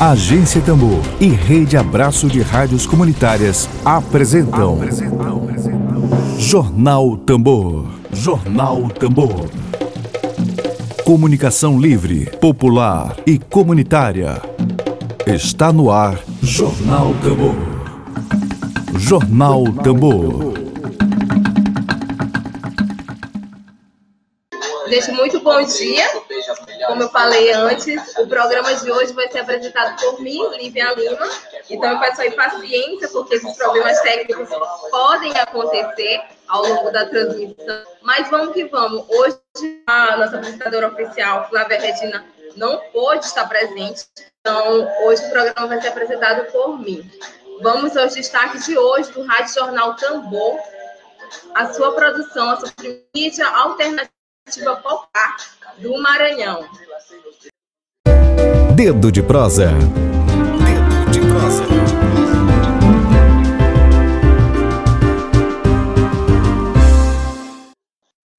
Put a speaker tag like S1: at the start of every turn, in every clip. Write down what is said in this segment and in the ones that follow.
S1: Agência Tambor e Rede Abraço de Rádios Comunitárias apresentam, apresentam. Jornal Tambor. Jornal Tambor. Comunicação livre, popular e comunitária. Está no ar Jornal Tambor. Jornal Tambor.
S2: Gente, muito bom dia. Como eu falei antes, o programa de hoje vai ser apresentado por mim, Lívia Lima. Então, eu peço aí paciência, porque esses problemas técnicos podem acontecer ao longo da transmissão. Mas vamos que vamos. Hoje, a nossa apresentadora oficial, Flávia Regina, não pôde estar presente. Então, hoje o programa vai ser apresentado por mim. Vamos aos destaques de hoje do Rádio Jornal Tambor. A sua produção, a sua mídia alternativa Popular do Maranhão.
S1: Dedo de prosa. Dedo de prosa.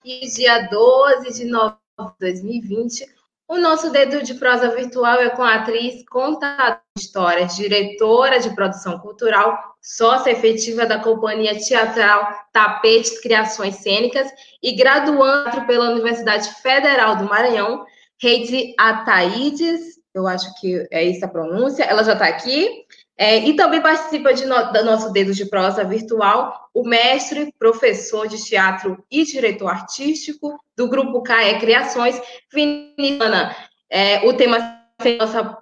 S2: E dia 12 de novembro de 2020, o nosso dedo de prosa virtual é com a atriz, contadora de histórias, diretora de produção cultural, sócia efetiva da companhia teatral Tapetes Criações Cênicas e graduando pela Universidade Federal do Maranhão, Reide Ataídes, eu acho que é essa a pronúncia, ela já está aqui. É, e também participa de no, do nosso Dedo de Prosa virtual o mestre, professor de teatro e diretor artístico do Grupo CAE Criações, Vinícius. É, o tema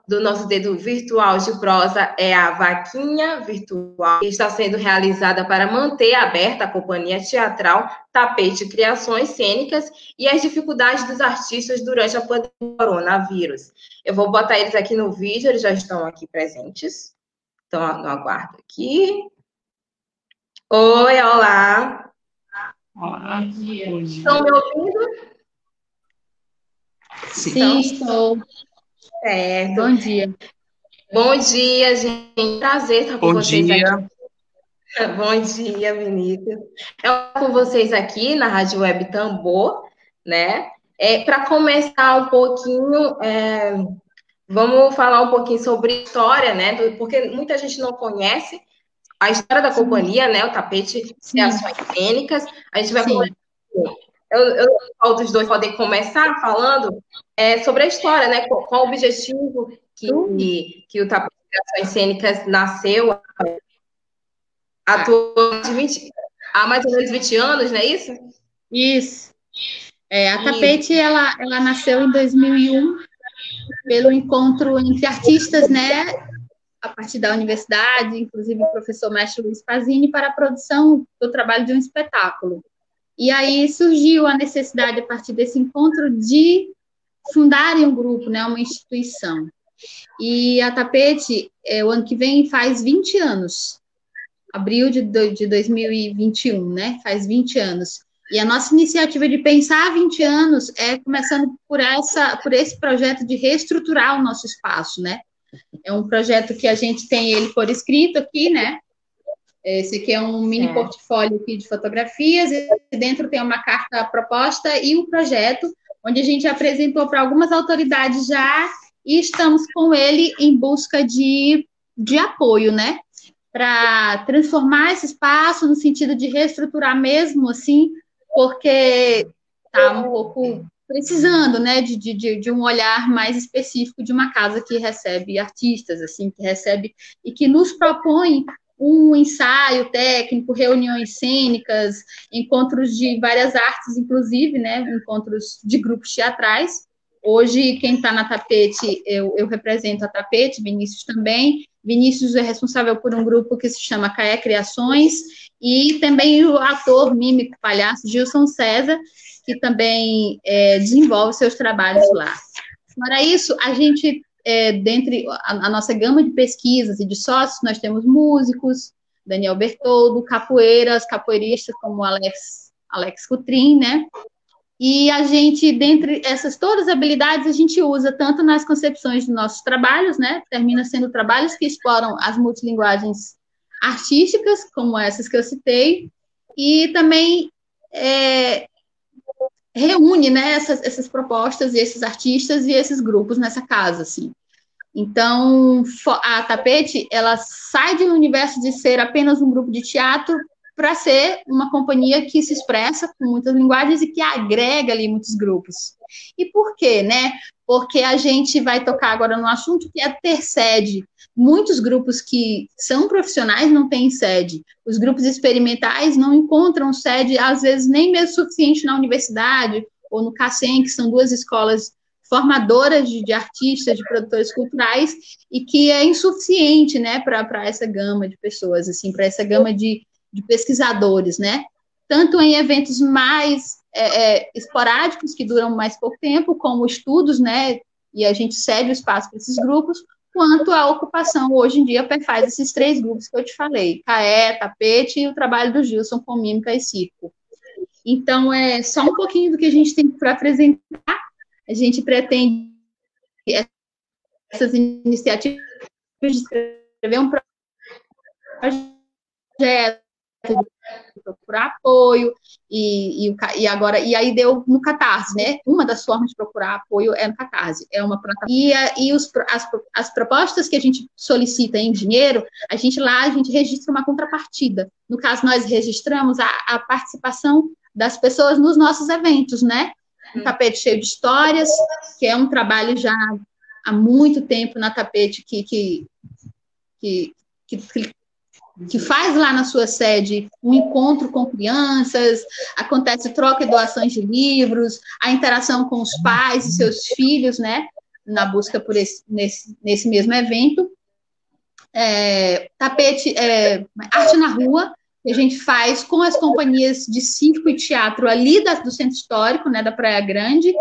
S2: do nosso dedo virtual de prosa é a vaquinha virtual, que está sendo realizada para manter aberta a companhia teatral Tapete Criações Cênicas e as dificuldades dos artistas durante a pandemia do coronavírus. Eu vou botar eles aqui no vídeo, eles já estão aqui presentes. Então, no aguardo aqui. Oi, olá.
S3: Olá.
S2: Estão me ouvindo?
S3: Sim, então, estou.
S2: Certo.
S3: Bom dia.
S2: Bom dia, gente. Prazer estar com
S3: Bom
S2: vocês
S3: dia.
S2: aqui. Bom dia, Vinícius. É com vocês aqui na Rádio Web Tambor, né? É, Para começar um pouquinho, é, vamos falar um pouquinho sobre história, né? Porque muita gente não conhece a história da companhia, né? O tapete de ações cênicas. A gente vai
S3: Sim.
S2: eu, eu, dos dois podem começar falando é, sobre a história, né? Qual, qual o objetivo que, que, que o Tapete de Ações Cênicas nasceu 20, há mais ou menos 20 anos, não é isso?
S3: Isso. É, a. Tapete, ela, ela nasceu em 2001 pelo encontro entre artistas, né? A partir da universidade, inclusive o professor mestre Luiz Pazini, para a produção do trabalho de um espetáculo. E aí surgiu a necessidade, a partir desse encontro, de fundarem um grupo, né, uma instituição. E a Tapete, é, o ano que vem, faz 20 anos, abril de, de 2021, né, faz 20 anos. E a nossa iniciativa de pensar 20 anos é começando por, essa, por esse projeto de reestruturar o nosso espaço, né? É um projeto que a gente tem ele por escrito aqui, né? Esse aqui é um mini
S2: É.
S3: portfólio aqui de fotografias, e dentro tem uma carta proposta e um projeto, onde a gente apresentou para algumas autoridades já, e estamos com ele em busca de, de apoio, né? Para transformar esse espaço no sentido de reestruturar mesmo, assim, porque está um pouco precisando, né, de, de, de um olhar mais específico de uma casa que recebe artistas, assim, que recebe e que nos propõe um ensaio técnico, reuniões cênicas, encontros de várias artes, inclusive, né, encontros de grupos teatrais. Hoje, quem está na Tapete, eu, eu represento a Tapete, Vinícius também. Vinícius é responsável por um grupo que se chama Caé Criações, e também o ator, mímico, palhaço Gilson César, que também é, desenvolve seus trabalhos lá. Fora isso, a gente, é, dentre a, a nossa gama de pesquisas e de sócios, nós temos músicos, Daniel Bertoldo, capoeiras, capoeiristas como Alex, Alex Cutrin, né? E a gente, dentre essas todas as habilidades, a gente usa tanto nas concepções dos nossos trabalhos, né? Termina sendo trabalhos que exploram as multilinguagens artísticas, como essas que eu citei, e também é, reúne né, essas, essas propostas e esses artistas e esses grupos nessa casa, assim. Então, a Tapete, ela sai um universo de ser apenas um grupo de teatro para ser uma companhia que se expressa com muitas linguagens e que agrega ali muitos grupos. E por quê, né? Porque a gente vai tocar agora no assunto que é ter sede. Muitos grupos que são profissionais não têm sede. Os grupos experimentais não encontram sede, às vezes, nem mesmo suficiente na universidade ou no CACEM, que são duas escolas formadoras de, de, artistas, de produtores culturais, e que é insuficiente, né, para essa gama de pessoas, assim, para essa gama de, de, pesquisadores, né, tanto em eventos mais é, é, esporádicos, que duram mais pouco tempo, como estudos, né, e a gente cede o espaço para esses grupos, quanto a ocupação hoje em dia faz esses três grupos que eu te falei, Caé, Tapete e o trabalho do Gilson com mímica e circo. Então, é só um pouquinho do que a gente tem para apresentar, a gente pretende essas iniciativas de escrever um projeto, procurar apoio, e, e, e, agora, e aí deu no Catarse, né? Uma das formas de procurar apoio é no Catarse, é uma plataforma. E, e os, as, as propostas que a gente solicita em dinheiro, a gente lá, a gente registra uma contrapartida. No caso, nós registramos a, a participação das pessoas nos nossos eventos, né? um tapete cheio de histórias, que é um trabalho já há muito tempo na tapete que, que, que, que, que faz lá na sua sede um encontro com crianças, acontece troca e doações de livros, a interação com os pais e seus filhos, né? Na busca por esse, nesse, nesse mesmo evento. É, tapete, é, arte na rua, que a gente faz com as companhias de circo e teatro ali da, do Centro Histórico, né, da Praia Grande,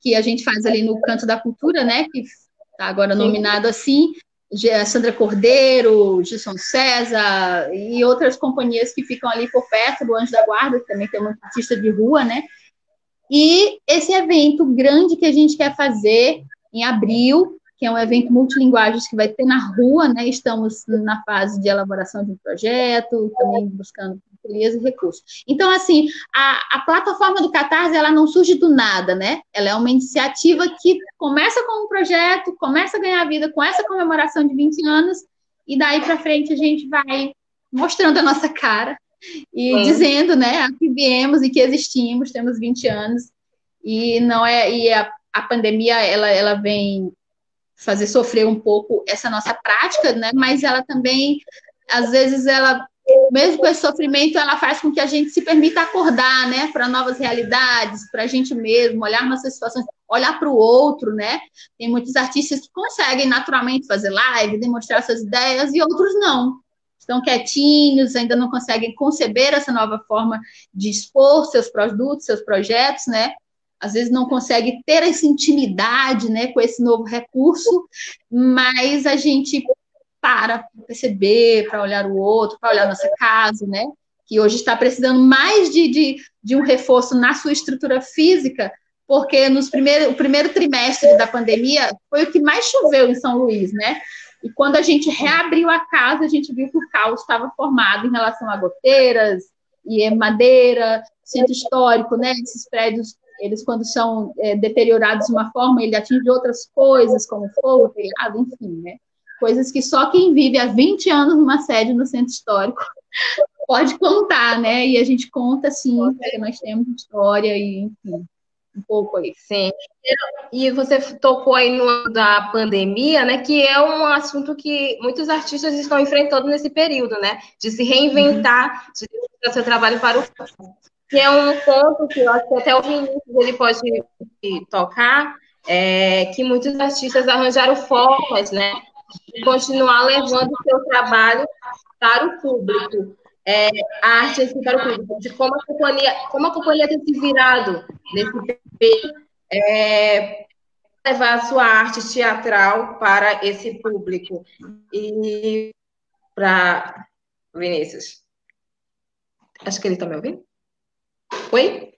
S3: que a gente faz ali no Canto da Cultura, né, que está agora nominado assim, Sandra Cordeiro, Gilson César e outras companhias que ficam ali por perto do Anjo da Guarda, que também tem uma artista de rua, né? E esse evento grande que a gente quer fazer em abril, que é um evento multilinguagens que vai ter na rua, né? Estamos na fase de elaboração de um projeto, também buscando parcerias e recursos. Então, assim, a, a plataforma do Catarse, ela não surge do nada, né? Ela é uma iniciativa que começa com um projeto, começa a ganhar vida com essa comemoração de 20 anos, e daí para frente a gente vai mostrando a nossa cara e dizendo, né, que viemos e que existimos, temos 20 anos, e não é, e a, a pandemia, ela, ela vem fazer sofrer um pouco essa nossa prática, né? Mas ela também, às vezes, ela mesmo com esse sofrimento, ela faz com que a gente se permita acordar, né, para novas realidades, para a gente mesmo, olhar nossas situações, olhar para o outro, né? Tem muitos artistas que conseguem naturalmente fazer live, demonstrar suas ideias, e outros não. Estão quietinhos, ainda não conseguem conceber essa nova forma de expor seus produtos, seus projetos, né? às vezes não consegue ter essa intimidade né, com esse novo recurso, mas a gente para perceber, para olhar o outro, para olhar nossa casa, né? Que hoje está precisando mais de, de, de um reforço na sua estrutura física, porque nos primeiro, o primeiro trimestre da pandemia foi o que mais choveu em São Luís, né? E quando a gente reabriu a casa, a gente viu que o caos estava formado em relação a goteiras e madeira, centro histórico, né? Esses prédios eles, quando são é, deteriorados de uma forma, ele atinge outras coisas, como fogo, telhado, enfim, né? Coisas que só quem vive há 20 anos numa sede no centro histórico pode contar, né? E a gente conta, sim, porque nós temos história e, enfim, um pouco aí.
S2: Sim. E você tocou aí no da pandemia, né? Que é um assunto que muitos artistas estão enfrentando nesse período, né? De se reinventar, de demonstrar seu trabalho para o que é um ponto que eu acho que até o Vinícius ele pode tocar, é, que muitos artistas arranjaram formas, né, de continuar levando o seu trabalho para o público. É, a arte assim, para o público, de como a companhia, como a companhia tem se virado nesse período, é, levar a sua arte teatral para esse público. E para Vinícius. Acho que ele está me ouvindo. Oi?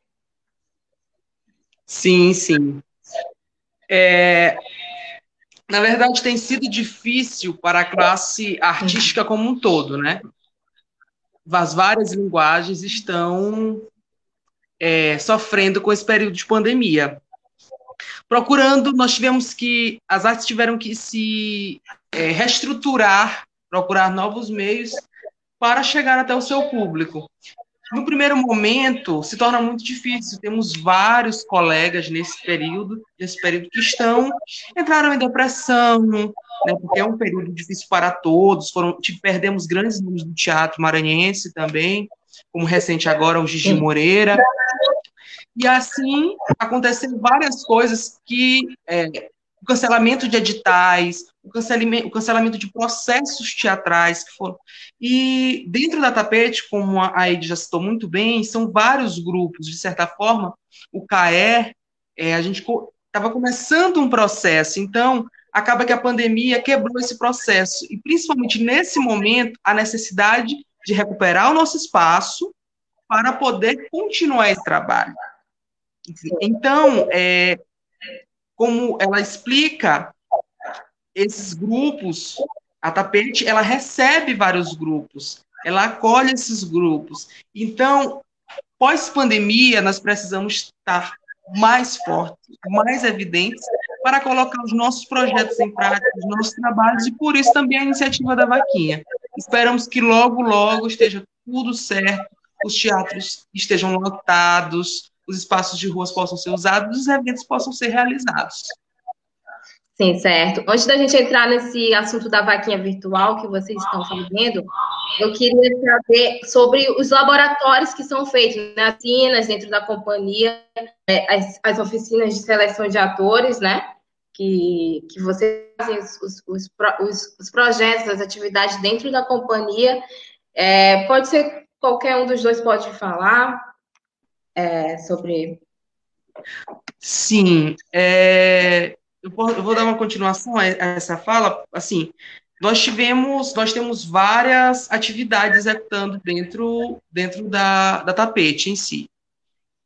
S4: Sim, sim. É, na verdade, tem sido difícil para a classe artística como um todo, né? As várias linguagens estão é, sofrendo com esse período de pandemia. procurando, nós tivemos que, as artes tiveram que se é, reestruturar, procurar novos meios para chegar até o seu público. No primeiro momento, se torna muito difícil. Temos vários colegas nesse período, nesse período que estão entraram em depressão, né, porque é um período difícil para todos. Foram, tipo, perdemos grandes nomes do teatro maranhense também, como recente agora o Gigi Moreira. E assim aconteceram várias coisas que é, o cancelamento de editais, o cancelamento, o cancelamento de processos teatrais que foram. E dentro da tapete, como a Ed já citou muito bem, são vários grupos, de certa forma, o CAER, é, a gente estava começando um processo, então acaba que a pandemia quebrou esse processo, e principalmente nesse momento, a necessidade de recuperar o nosso espaço para poder continuar esse trabalho. Então, é, como ela explica, esses grupos, a Tapete, ela recebe vários grupos, ela acolhe esses grupos. Então, pós-pandemia, nós precisamos estar mais fortes, mais evidentes, para colocar os nossos projetos em prática, os nossos trabalhos, e por isso também a iniciativa da Vaquinha. Esperamos que logo, logo esteja tudo certo, os teatros estejam lotados, os espaços de ruas possam ser usados, os eventos possam ser realizados.
S2: Sim, certo. Antes da gente entrar nesse assunto da vaquinha virtual que vocês estão fazendo, eu queria saber sobre os laboratórios que são feitos, né? Oficinas dentro da companhia, é, as, as, oficinas de seleção de atores, né? Que, que vocês fazem os, os, os, os projetos, as atividades dentro da companhia. É, pode ser qualquer um dos dois pode falar é, sobre.
S4: Sim, é, eu, vou, dar uma continuação a essa fala. Assim, nós tivemos, nós temos várias atividades executando dentro, dentro da, da tapete em si,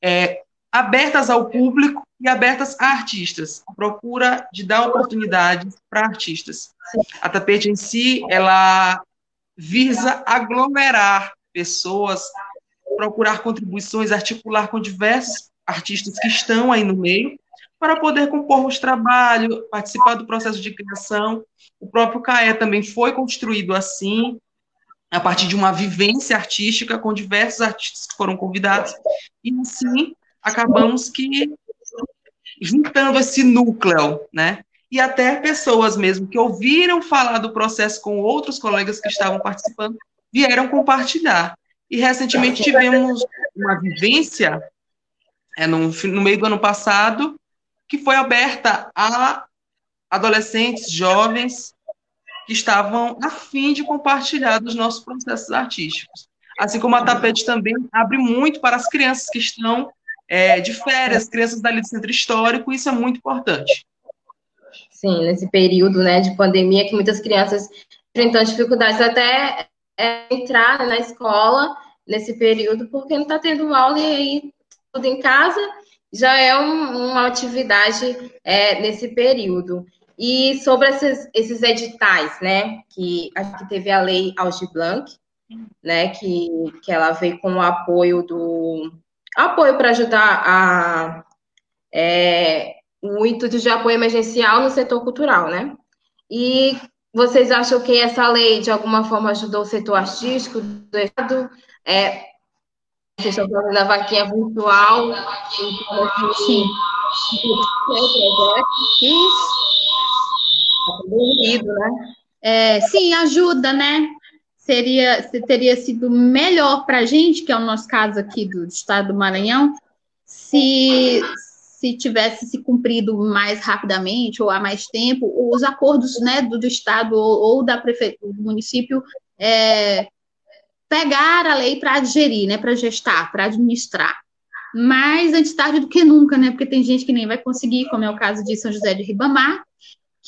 S4: é, abertas ao público e abertas a artistas, a procura de dar oportunidades para artistas. A tapete em si, ela visa aglomerar pessoas procurar contribuições, articular com diversos artistas que estão aí no meio, para poder compor os trabalhos, participar do processo de criação. O próprio CAE também foi construído assim, a partir de uma vivência artística com diversos artistas que foram convidados, e assim acabamos que juntando esse núcleo, né? E até pessoas mesmo que ouviram falar do processo com outros colegas que estavam participando, vieram compartilhar. E recentemente tivemos uma vivência é, no, no meio do ano passado que foi aberta a adolescentes, jovens que estavam a fim de compartilhar dos nossos processos artísticos. Assim como a Tapete também abre muito para as crianças que estão é, de férias, crianças dali do centro histórico, isso é muito importante.
S2: Sim, nesse período né, de pandemia que muitas crianças enfrentam dificuldades até é, entrar na escola nesse período, porque não está tendo aula e aí tudo em casa já é um, uma atividade é, nesse período. E sobre esses, esses editais, né, que que teve a lei Alge Blanc, né, que, que ela veio com o apoio do apoio para ajudar a é, o intuito de apoio emergencial no setor cultural, né? E vocês acham que essa lei, de alguma forma, ajudou o setor artístico do Estado? É, vocês estão falando da vaquinha virtual. Então,
S3: Sim. Isso.
S2: Né?
S3: É, sim, ajuda, né? Seria, teria sido melhor para a gente, que é o nosso caso aqui do estado do Maranhão, se, se tivesse se cumprido mais rapidamente ou há mais tempo, os acordos né, do, do Estado ou, ou da prefeitura do município é, pegar a lei para digerir, né, para gestar, para administrar. Mas antes tarde do que nunca, né? Porque tem gente que nem vai conseguir, como é o caso de São José de Ribamar,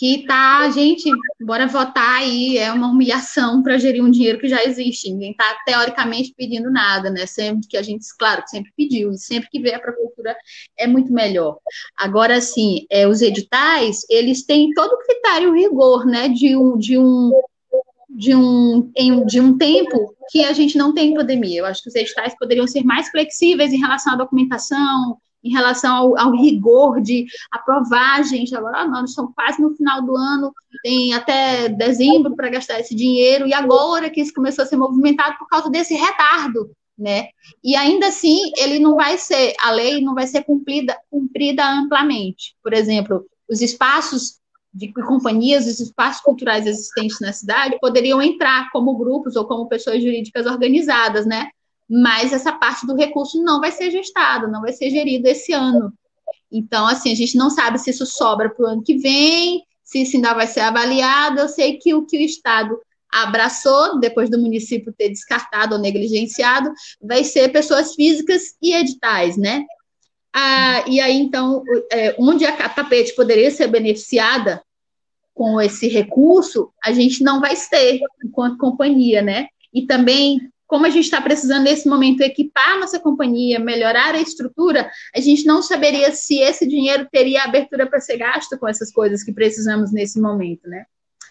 S3: que tá, gente, bora votar aí, é uma humilhação para gerir um dinheiro que já existe. Ninguém está teoricamente pedindo nada, né? Sempre que a gente, claro, sempre pediu, e sempre que vê a prefeitura é muito melhor. Agora, assim, é, os editais, eles têm todo o critério rigor, né? De um, de um de um, de um tempo que a gente não tem pandemia. Eu acho que os editais poderiam ser mais flexíveis em relação à documentação, em relação ao, ao rigor de aprovar, gente, agora nós estamos quase no final do ano, tem até dezembro para gastar esse dinheiro, e agora que isso começou a ser movimentado por causa desse retardo, né? E ainda assim, ele não vai ser, a lei não vai ser cumprida, cumprida amplamente. Por exemplo, os espaços de companhias, os espaços culturais existentes na cidade poderiam entrar como grupos ou como pessoas jurídicas organizadas, né? Mas essa parte do recurso não vai ser gestada, não vai ser gerida esse ano. Então, assim, a gente não sabe se isso sobra para o ano que vem, se isso ainda vai ser avaliado. Eu sei que o que o Estado abraçou, depois do município ter descartado ou negligenciado, vai ser pessoas físicas e editais, né? Ah, e aí, então, é, onde a tapete poderia ser beneficiada com esse recurso, a gente não vai ter enquanto companhia, né? E também, como a gente está precisando nesse momento equipar nossa companhia, melhorar a estrutura, a gente não saberia se esse dinheiro teria abertura para ser gasto com essas coisas que precisamos nesse momento, né?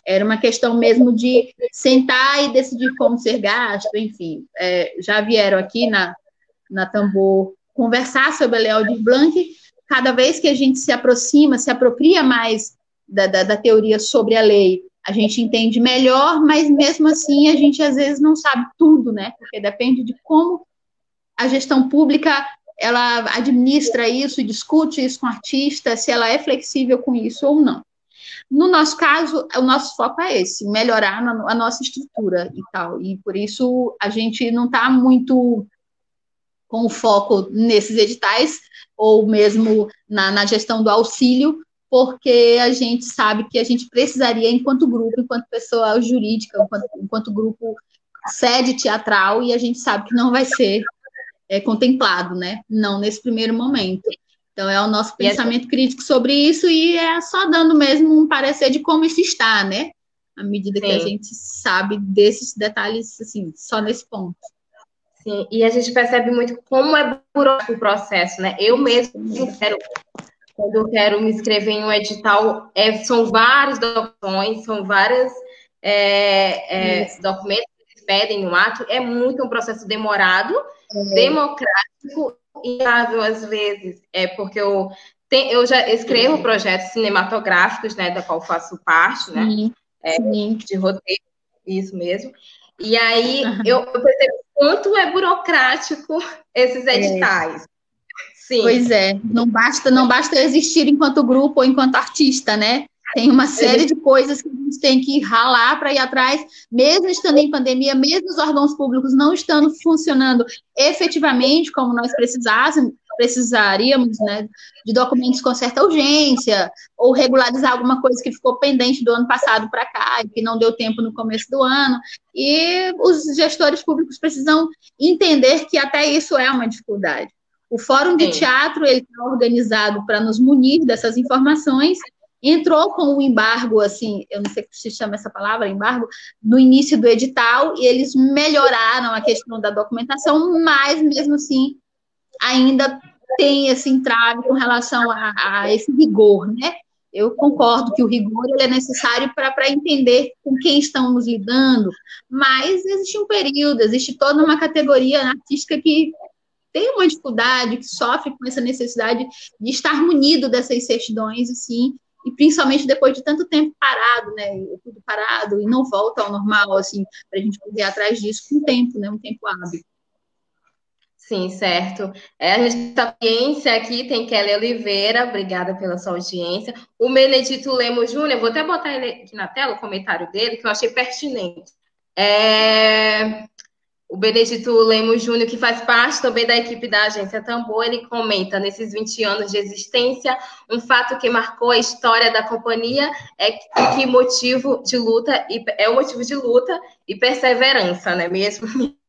S3: Era uma questão mesmo de sentar e decidir como ser gasto, enfim. É, já vieram aqui na, na Tambor conversar sobre a Lei Aldir Blanc, cada vez que a gente se aproxima, se apropria mais da, da, da, teoria sobre a lei, a gente entende melhor, mas mesmo assim a gente às vezes não sabe tudo, né? Porque depende de como a gestão pública ela administra isso, discute isso com artista, se ela é flexível com isso ou não. No nosso caso, o nosso foco é esse, melhorar a nossa estrutura e tal. E por isso a gente não está muito com foco nesses editais, ou mesmo na, na gestão do auxílio, porque a gente sabe que a gente precisaria, enquanto grupo, enquanto pessoa jurídica, enquanto, enquanto grupo sede teatral, e a gente sabe que não vai ser é, contemplado, né? Não nesse primeiro momento. Então, é o nosso pensamento crítico sobre isso, e é só dando mesmo um parecer de como isso está, né? À medida Sim. que a gente sabe desses detalhes, assim, só nesse ponto.
S2: Sim, e a gente percebe muito como é burocrático o processo, né? Eu mesmo quero, quando eu quero me inscrever em um edital, é, são vários documentos, são vários é, é, documentos que eles pedem no ato, é muito um processo demorado, é. democrático, inviável às vezes, é porque eu, tem, eu já escrevo projetos cinematográficos, né, da qual faço parte, né, Sim. de roteiro, isso mesmo, e aí uhum. eu, eu percebo quanto é burocrático esses editais.
S3: Sim. Pois é, não basta, não basta existir enquanto grupo ou enquanto artista, né? Tem uma série de coisas que a gente tem que ralar para ir atrás, mesmo estando em pandemia, mesmo os órgãos públicos não estando funcionando efetivamente como nós precisássemos, precisaríamos né, de documentos com certa urgência, ou regularizar alguma coisa que ficou pendente do ano passado para cá, e que não deu tempo no começo do ano. E os gestores públicos precisam entender que até isso é uma dificuldade. O Fórum de Teatro ele está organizado para nos munir dessas informações entrou com o embargo, assim, eu não sei se chama essa palavra, embargo, no início do edital, e eles melhoraram a questão da documentação, mas mesmo assim ainda tem esse entrave com relação a, a esse rigor, né? Eu concordo que o rigor é necessário para entender com quem estamos lidando, mas existe um período, existe toda uma categoria artística que tem uma dificuldade, que sofre com essa necessidade de estar munido dessas certidões, assim, e principalmente depois de tanto tempo parado, né, tudo parado, e não volta ao normal, assim, para a gente ir atrás disso com tempo, né, um tempo hábil.
S2: Sim, certo. É, a gente está audiência aqui, tem Kelly Oliveira, obrigada pela sua audiência. O Benedito Lemos Júnior, vou até botar ele aqui na tela, o comentário dele, que eu achei pertinente. É, o Benedito Lemos Júnior, que faz parte também da equipe da agência Tambor, ele comenta, nesses 20 anos de existência, um fato que marcou a história da companhia é que motivo de luta, é o motivo de luta e perseverança, não é mesmo?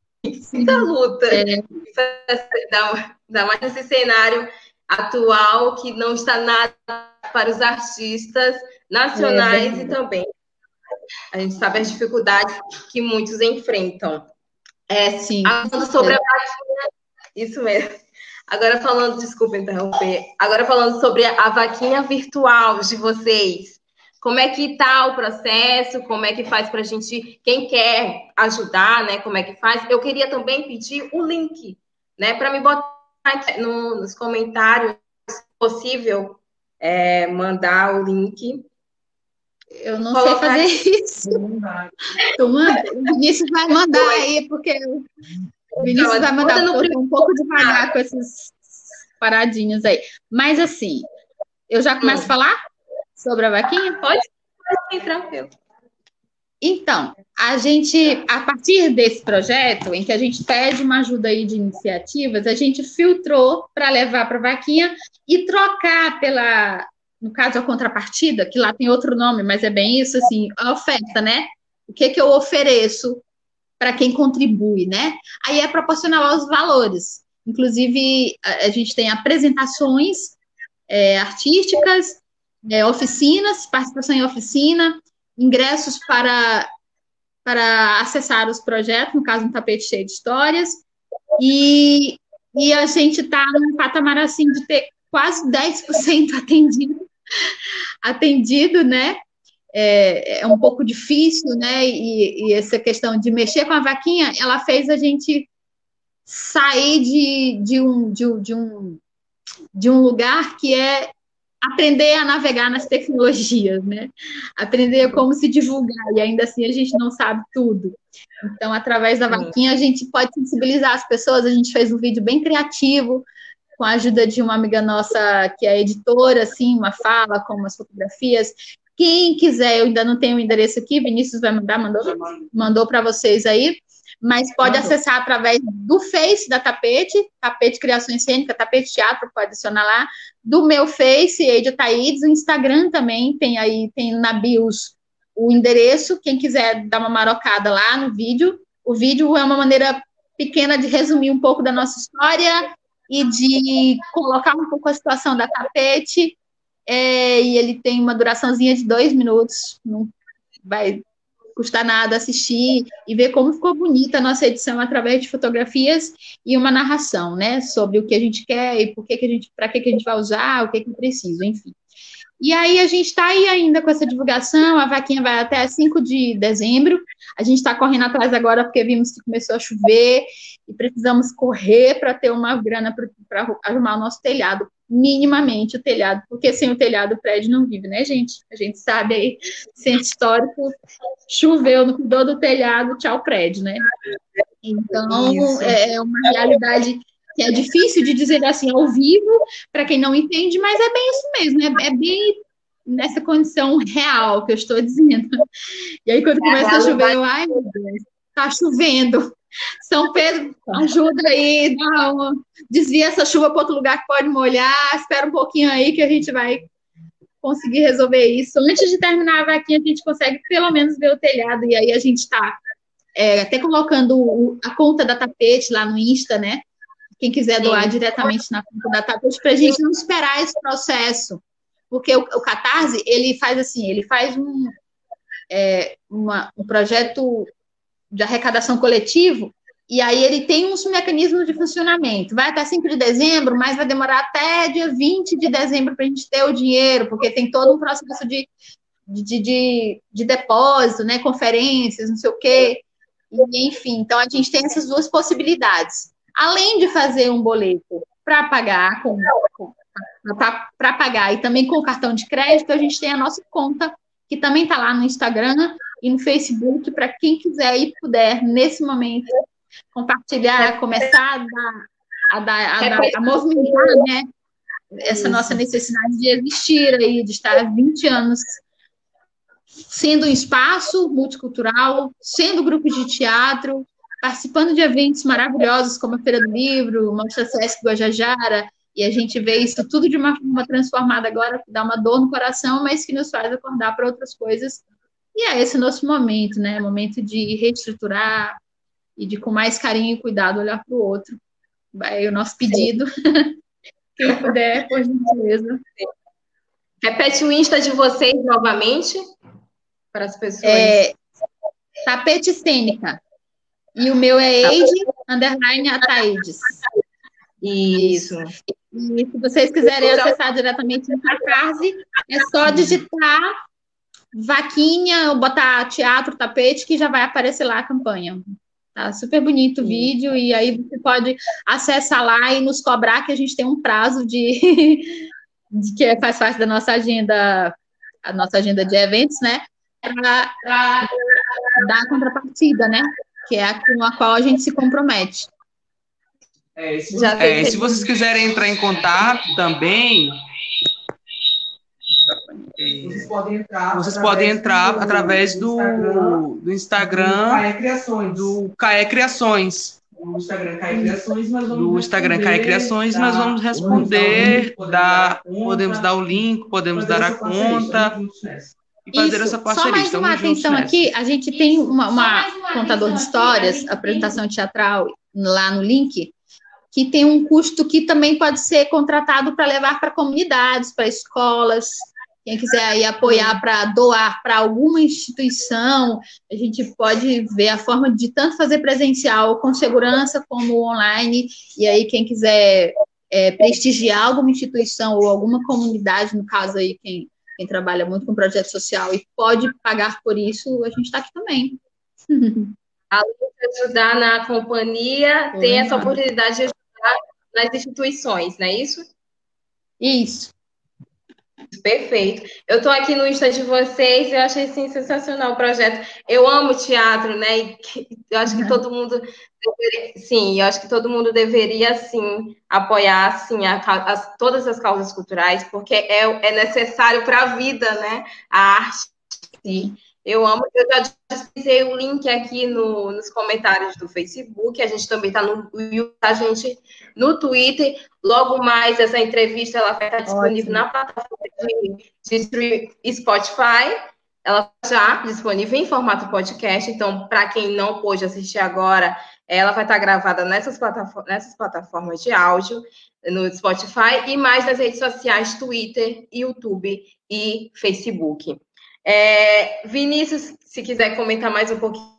S2: muita luta. É. Ainda mais nesse cenário atual que não está nada para os artistas nacionais é, e também a gente sabe as dificuldades que muitos enfrentam. É, Sim. Falando sobre a vaquinha, isso mesmo. Agora falando, desculpa interromper, agora falando sobre a vaquinha virtual de vocês. Como é que está o processo? Como é que faz para a gente, quem quer ajudar, né? Como é que faz? Eu queria também pedir o link, né? Para me botar no, nos comentários, se possível, é, mandar o link.
S3: Eu não sei fazer isso. Tu manda, o Vinícius vai mandar aí, porque o Vinícius vai mandar um pouco devagar com essas paradinhas aí. Mas assim, eu já começo a falar sobre a vaquinha?
S2: Pode, pode tranquilo.
S3: Então, a gente, a partir desse projeto, em que a gente pede uma ajuda aí de iniciativas, a gente filtrou para levar para a vaquinha e trocar pela, no caso, a contrapartida, que lá tem outro nome, mas é bem isso, assim, a oferta, né? O que, que eu ofereço para quem contribui, né? Aí é proporcional aos valores. Inclusive, a, a gente tem apresentações é, artísticas, é, oficinas, participação em oficina, ingressos para, para acessar os projetos, no caso, um tapete cheio de histórias, e, e a gente está num patamar assim de ter quase 10% atendido, atendido, né? É, é, um pouco difícil, né? E, e, essa questão de mexer com a vaquinha, ela fez a gente sair de, de, um, de, de um, de um lugar que é aprender a navegar nas tecnologias, né? Aprender como se divulgar, e ainda assim a gente não sabe tudo. Então, através da vaquinha, a gente pode sensibilizar as pessoas. A gente fez um vídeo bem criativo, com a ajuda de uma amiga nossa que é editora, assim, uma fala com umas fotografias. Quem quiser, eu ainda não tenho o endereço aqui, Vinícius vai mandar, mandou, mandou para vocês aí. Mas pode acessar através do Face da Tapete, Tapete Criação Cênica, Tapete Teatro, pode adicionar lá, do meu Face, Eide Taides, o Instagram também, tem aí, tem na bios o endereço, quem quiser dar uma marocada lá no vídeo, o vídeo é uma maneira pequena de resumir um pouco da nossa história e de colocar um pouco a situação da tapete, é, e ele tem uma duraçãozinha de dois minutos, não vai custa nada assistir e ver como ficou bonita a nossa edição através de fotografias e uma narração, né, sobre o que a gente quer e por que, que a gente, para que, que a gente vai usar, o que, que precisa, enfim. E aí a gente está aí ainda com essa divulgação, a vaquinha vai até 5 de dezembro. A gente está correndo atrás agora porque vimos que começou a chover e precisamos correr para ter uma grana para arrumar o nosso telhado, minimamente o telhado, porque sem o telhado o prédio não vive, né, gente? A gente sabe aí, centro histórico, choveu, não cuidou do telhado, tchau prédio, né? Então, é, é uma realidade que é difícil de dizer assim ao vivo, para quem não entende, mas é bem isso mesmo, é, é bem nessa condição real que eu estou dizendo. E aí, quando é começa a chover, eu, ai meu Deus, tá chovendo. São Pedro, ajuda aí, dá uma, desvia essa chuva para outro lugar que pode molhar, espera um pouquinho aí que a gente vai conseguir resolver isso. Antes de terminar a vaquinha, a gente consegue pelo menos ver o telhado, e aí a gente está é, até colocando o, a conta da tapete lá no Insta, né? Quem quiser doar Sim. diretamente na conta da Tapete, para a gente não esperar esse processo. Porque o, o Catarse, ele faz assim, ele faz um, é, uma, um projeto de arrecadação coletivo, e aí ele tem uns mecanismos de funcionamento. Vai até 5 de dezembro, mas vai demorar até dia 20 de dezembro para a gente ter o dinheiro, porque tem todo um processo de, de, de, de depósito, né? Conferências, não sei o quê. E, enfim, então a gente tem essas duas possibilidades além de fazer um boleto para pagar com, para pagar e também com o cartão de crédito, a gente tem a nossa conta que também está lá no Instagram e no Facebook para quem quiser e puder nesse momento compartilhar, começar a dar, a, dar, a, dar, a movimentar, né? Essa nossa necessidade de existir aí, de estar há 20 anos sendo um espaço multicultural, sendo grupo de teatro, participando de eventos maravilhosos como a Feira do Livro, Mostra Sesc Guajajara, e a gente vê isso tudo de uma forma transformada agora, que dá uma dor no coração, mas que nos faz acordar para outras coisas. E é esse nosso momento, né? Momento de reestruturar e de, com mais carinho e cuidado, olhar para o outro. Vai o nosso pedido. Quem puder, por gentileza.
S2: Repete o Insta de vocês novamente, para as pessoas.
S3: É, tapete Cênica. E o meu é Eide, underline Ataides.
S2: Isso.
S3: E se vocês quiserem então, acessar diretamente no Catarse, é só digitar vaquinha ou botar teatro, tapete, que já vai aparecer lá a campanha. Tá super bonito o vídeo, e aí você pode acessar lá e nos cobrar que a gente tem um prazo de, de que faz parte da nossa agenda, a nossa agenda de eventos, né? Para dar a contrapartida, né? Que é a com a qual a gente se compromete.
S4: É, se, é, se vocês quiserem entrar em contato também, vocês podem entrar, vocês podem entrar do, através do Instagram, do Instagram Caé Criações. Do Caé Criações. Do Instagram Caé Criações, nós vamos do Instagram Caé Criações, nós vamos responder, dar, podemos dar o link, podemos dar a conta
S3: e fazer Isso. essa parceria. Só mais uma atenção aqui, a gente tem uma, uma contador de histórias, apresentação teatral lá no link, que tem um custo que também pode ser contratado para levar para comunidades, para escolas. Quem quiser aí apoiar para doar para alguma instituição, a gente pode ver a forma de tanto fazer presencial com segurança como online. E aí, quem quiser é, prestigiar alguma instituição ou alguma comunidade, no caso aí, quem, quem trabalha muito com projeto social e pode pagar por isso, a gente está aqui também.
S2: Além de ajudar na companhia, tem essa oportunidade de nas instituições, não é isso?
S3: Isso.
S2: Perfeito. Eu estou aqui no Insta de vocês e eu achei assim, sensacional o projeto. Eu amo teatro, né? E eu acho que todo mundo deveria, sim, eu acho que todo mundo deveria sim apoiar assim, a, a, todas as causas culturais, porque é, é necessário para a vida, né? A arte. Sim. Eu amo, eu já disponibilizei o link aqui no, nos comentários do Facebook, a gente também está no a gente no Twitter. Logo mais, essa entrevista ela vai estar disponível Ótimo. na plataforma de, de Spotify. Ela já disponível em formato podcast, então, para quem não pôde assistir agora, ela vai estar gravada nessas, plataformas, nessas plataformas de áudio, no Spotify, e mais nas redes sociais, Twitter, YouTube e Facebook. É, Vinícius, se quiser comentar mais um pouquinho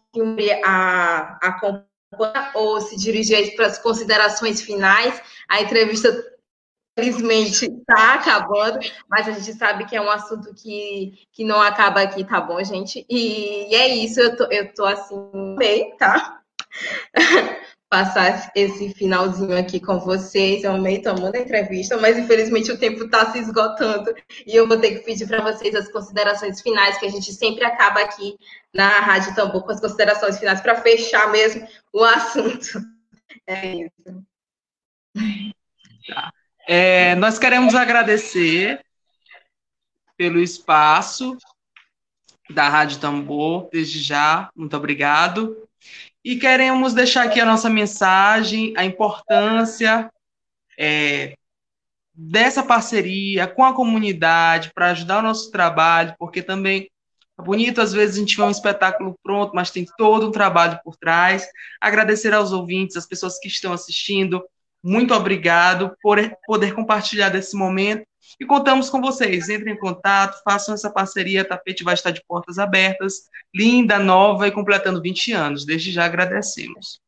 S2: a, a companhia ou se dirigir para as considerações finais, a entrevista felizmente está acabando, mas a gente sabe que é um assunto que, que não acaba aqui, tá bom, gente? E, e é isso, eu tô, eu tô assim, bem, tá? passar esse finalzinho aqui com vocês. Eu amei tomando a entrevista, mas infelizmente o tempo está se esgotando e eu vou ter que pedir para vocês as considerações finais, que a gente sempre acaba aqui na Rádio Tambor com as considerações finais para fechar mesmo o assunto. É isso.
S4: É, nós queremos agradecer pelo espaço da Rádio Tambor, desde já, muito obrigado. E queremos deixar aqui a nossa mensagem, a importância é, dessa parceria com a comunidade para ajudar o nosso trabalho, porque também é bonito, às vezes a gente vê um espetáculo pronto, mas tem todo um trabalho por trás. Agradecer aos ouvintes, às pessoas que estão assistindo. Muito obrigado por poder compartilhar desse momento e contamos com vocês. Entrem em contato, façam essa parceria. A Tapete vai estar de portas abertas, linda, nova e completando 20 anos. Desde já agradecemos.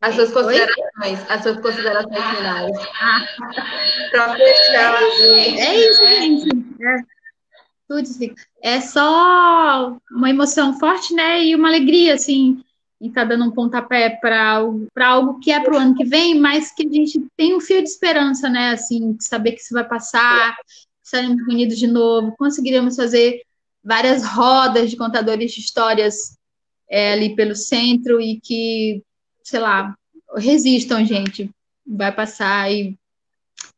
S2: As suas considerações, as suas considerações finais. Para fechar.
S3: É isso, gente. É, tudo assim. É só uma emoção forte, né? E uma alegria, assim e está dando um pontapé para algo que é para o ano que vem, mas que a gente tem um fio de esperança, né? Assim, de saber que isso vai passar, seremos unidos de novo, conseguiremos fazer várias rodas de contadores de histórias é, ali pelo centro e que, sei lá, resistam, gente. Vai passar e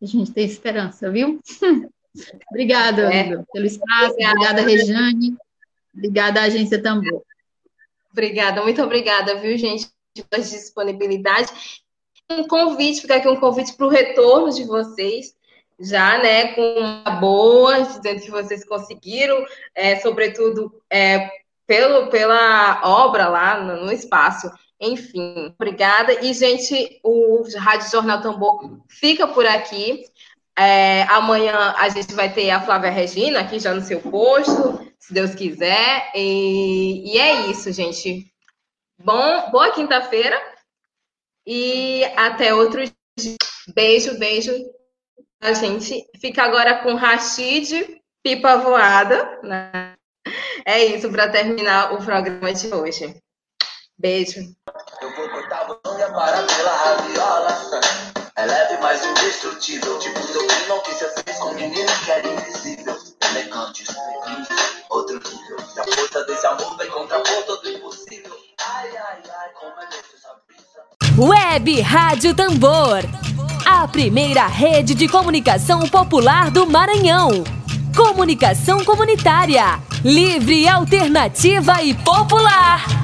S3: a gente tem esperança, viu? obrigada, é. pelo espaço, obrigada, obrigada Rejane, obrigada, Agência Tambor.
S2: Obrigada, muito obrigada, viu, gente, pela disponibilidade. Um convite, fica aqui um convite para o retorno de vocês, já, né, com uma boa, dizendo que vocês conseguiram, é, sobretudo é, pelo, pela obra lá no, no espaço. Enfim, obrigada. E, gente, o Rádio Jornal Tambor fica por aqui. É, amanhã a gente vai ter a Flávia Regina aqui já no seu posto se Deus quiser. E, e é isso, gente. Bom, boa quinta-feira e até outro dia. Beijo, beijo. A gente fica agora com Rashid, pipa voada. Né? É isso para terminar o programa de hoje. Beijo.
S5: para pela raviola. É leve, mas indestrutível. Tipo que se fez com menino que era invisível. Elegante, outro nível. E a força desse amor vai contrapor todo impossível. Ai, ai, ai, como é doce essa brisa.
S6: Web Rádio Tambor. A primeira rede de comunicação popular do Maranhão. Comunicação comunitária. Livre, alternativa e popular.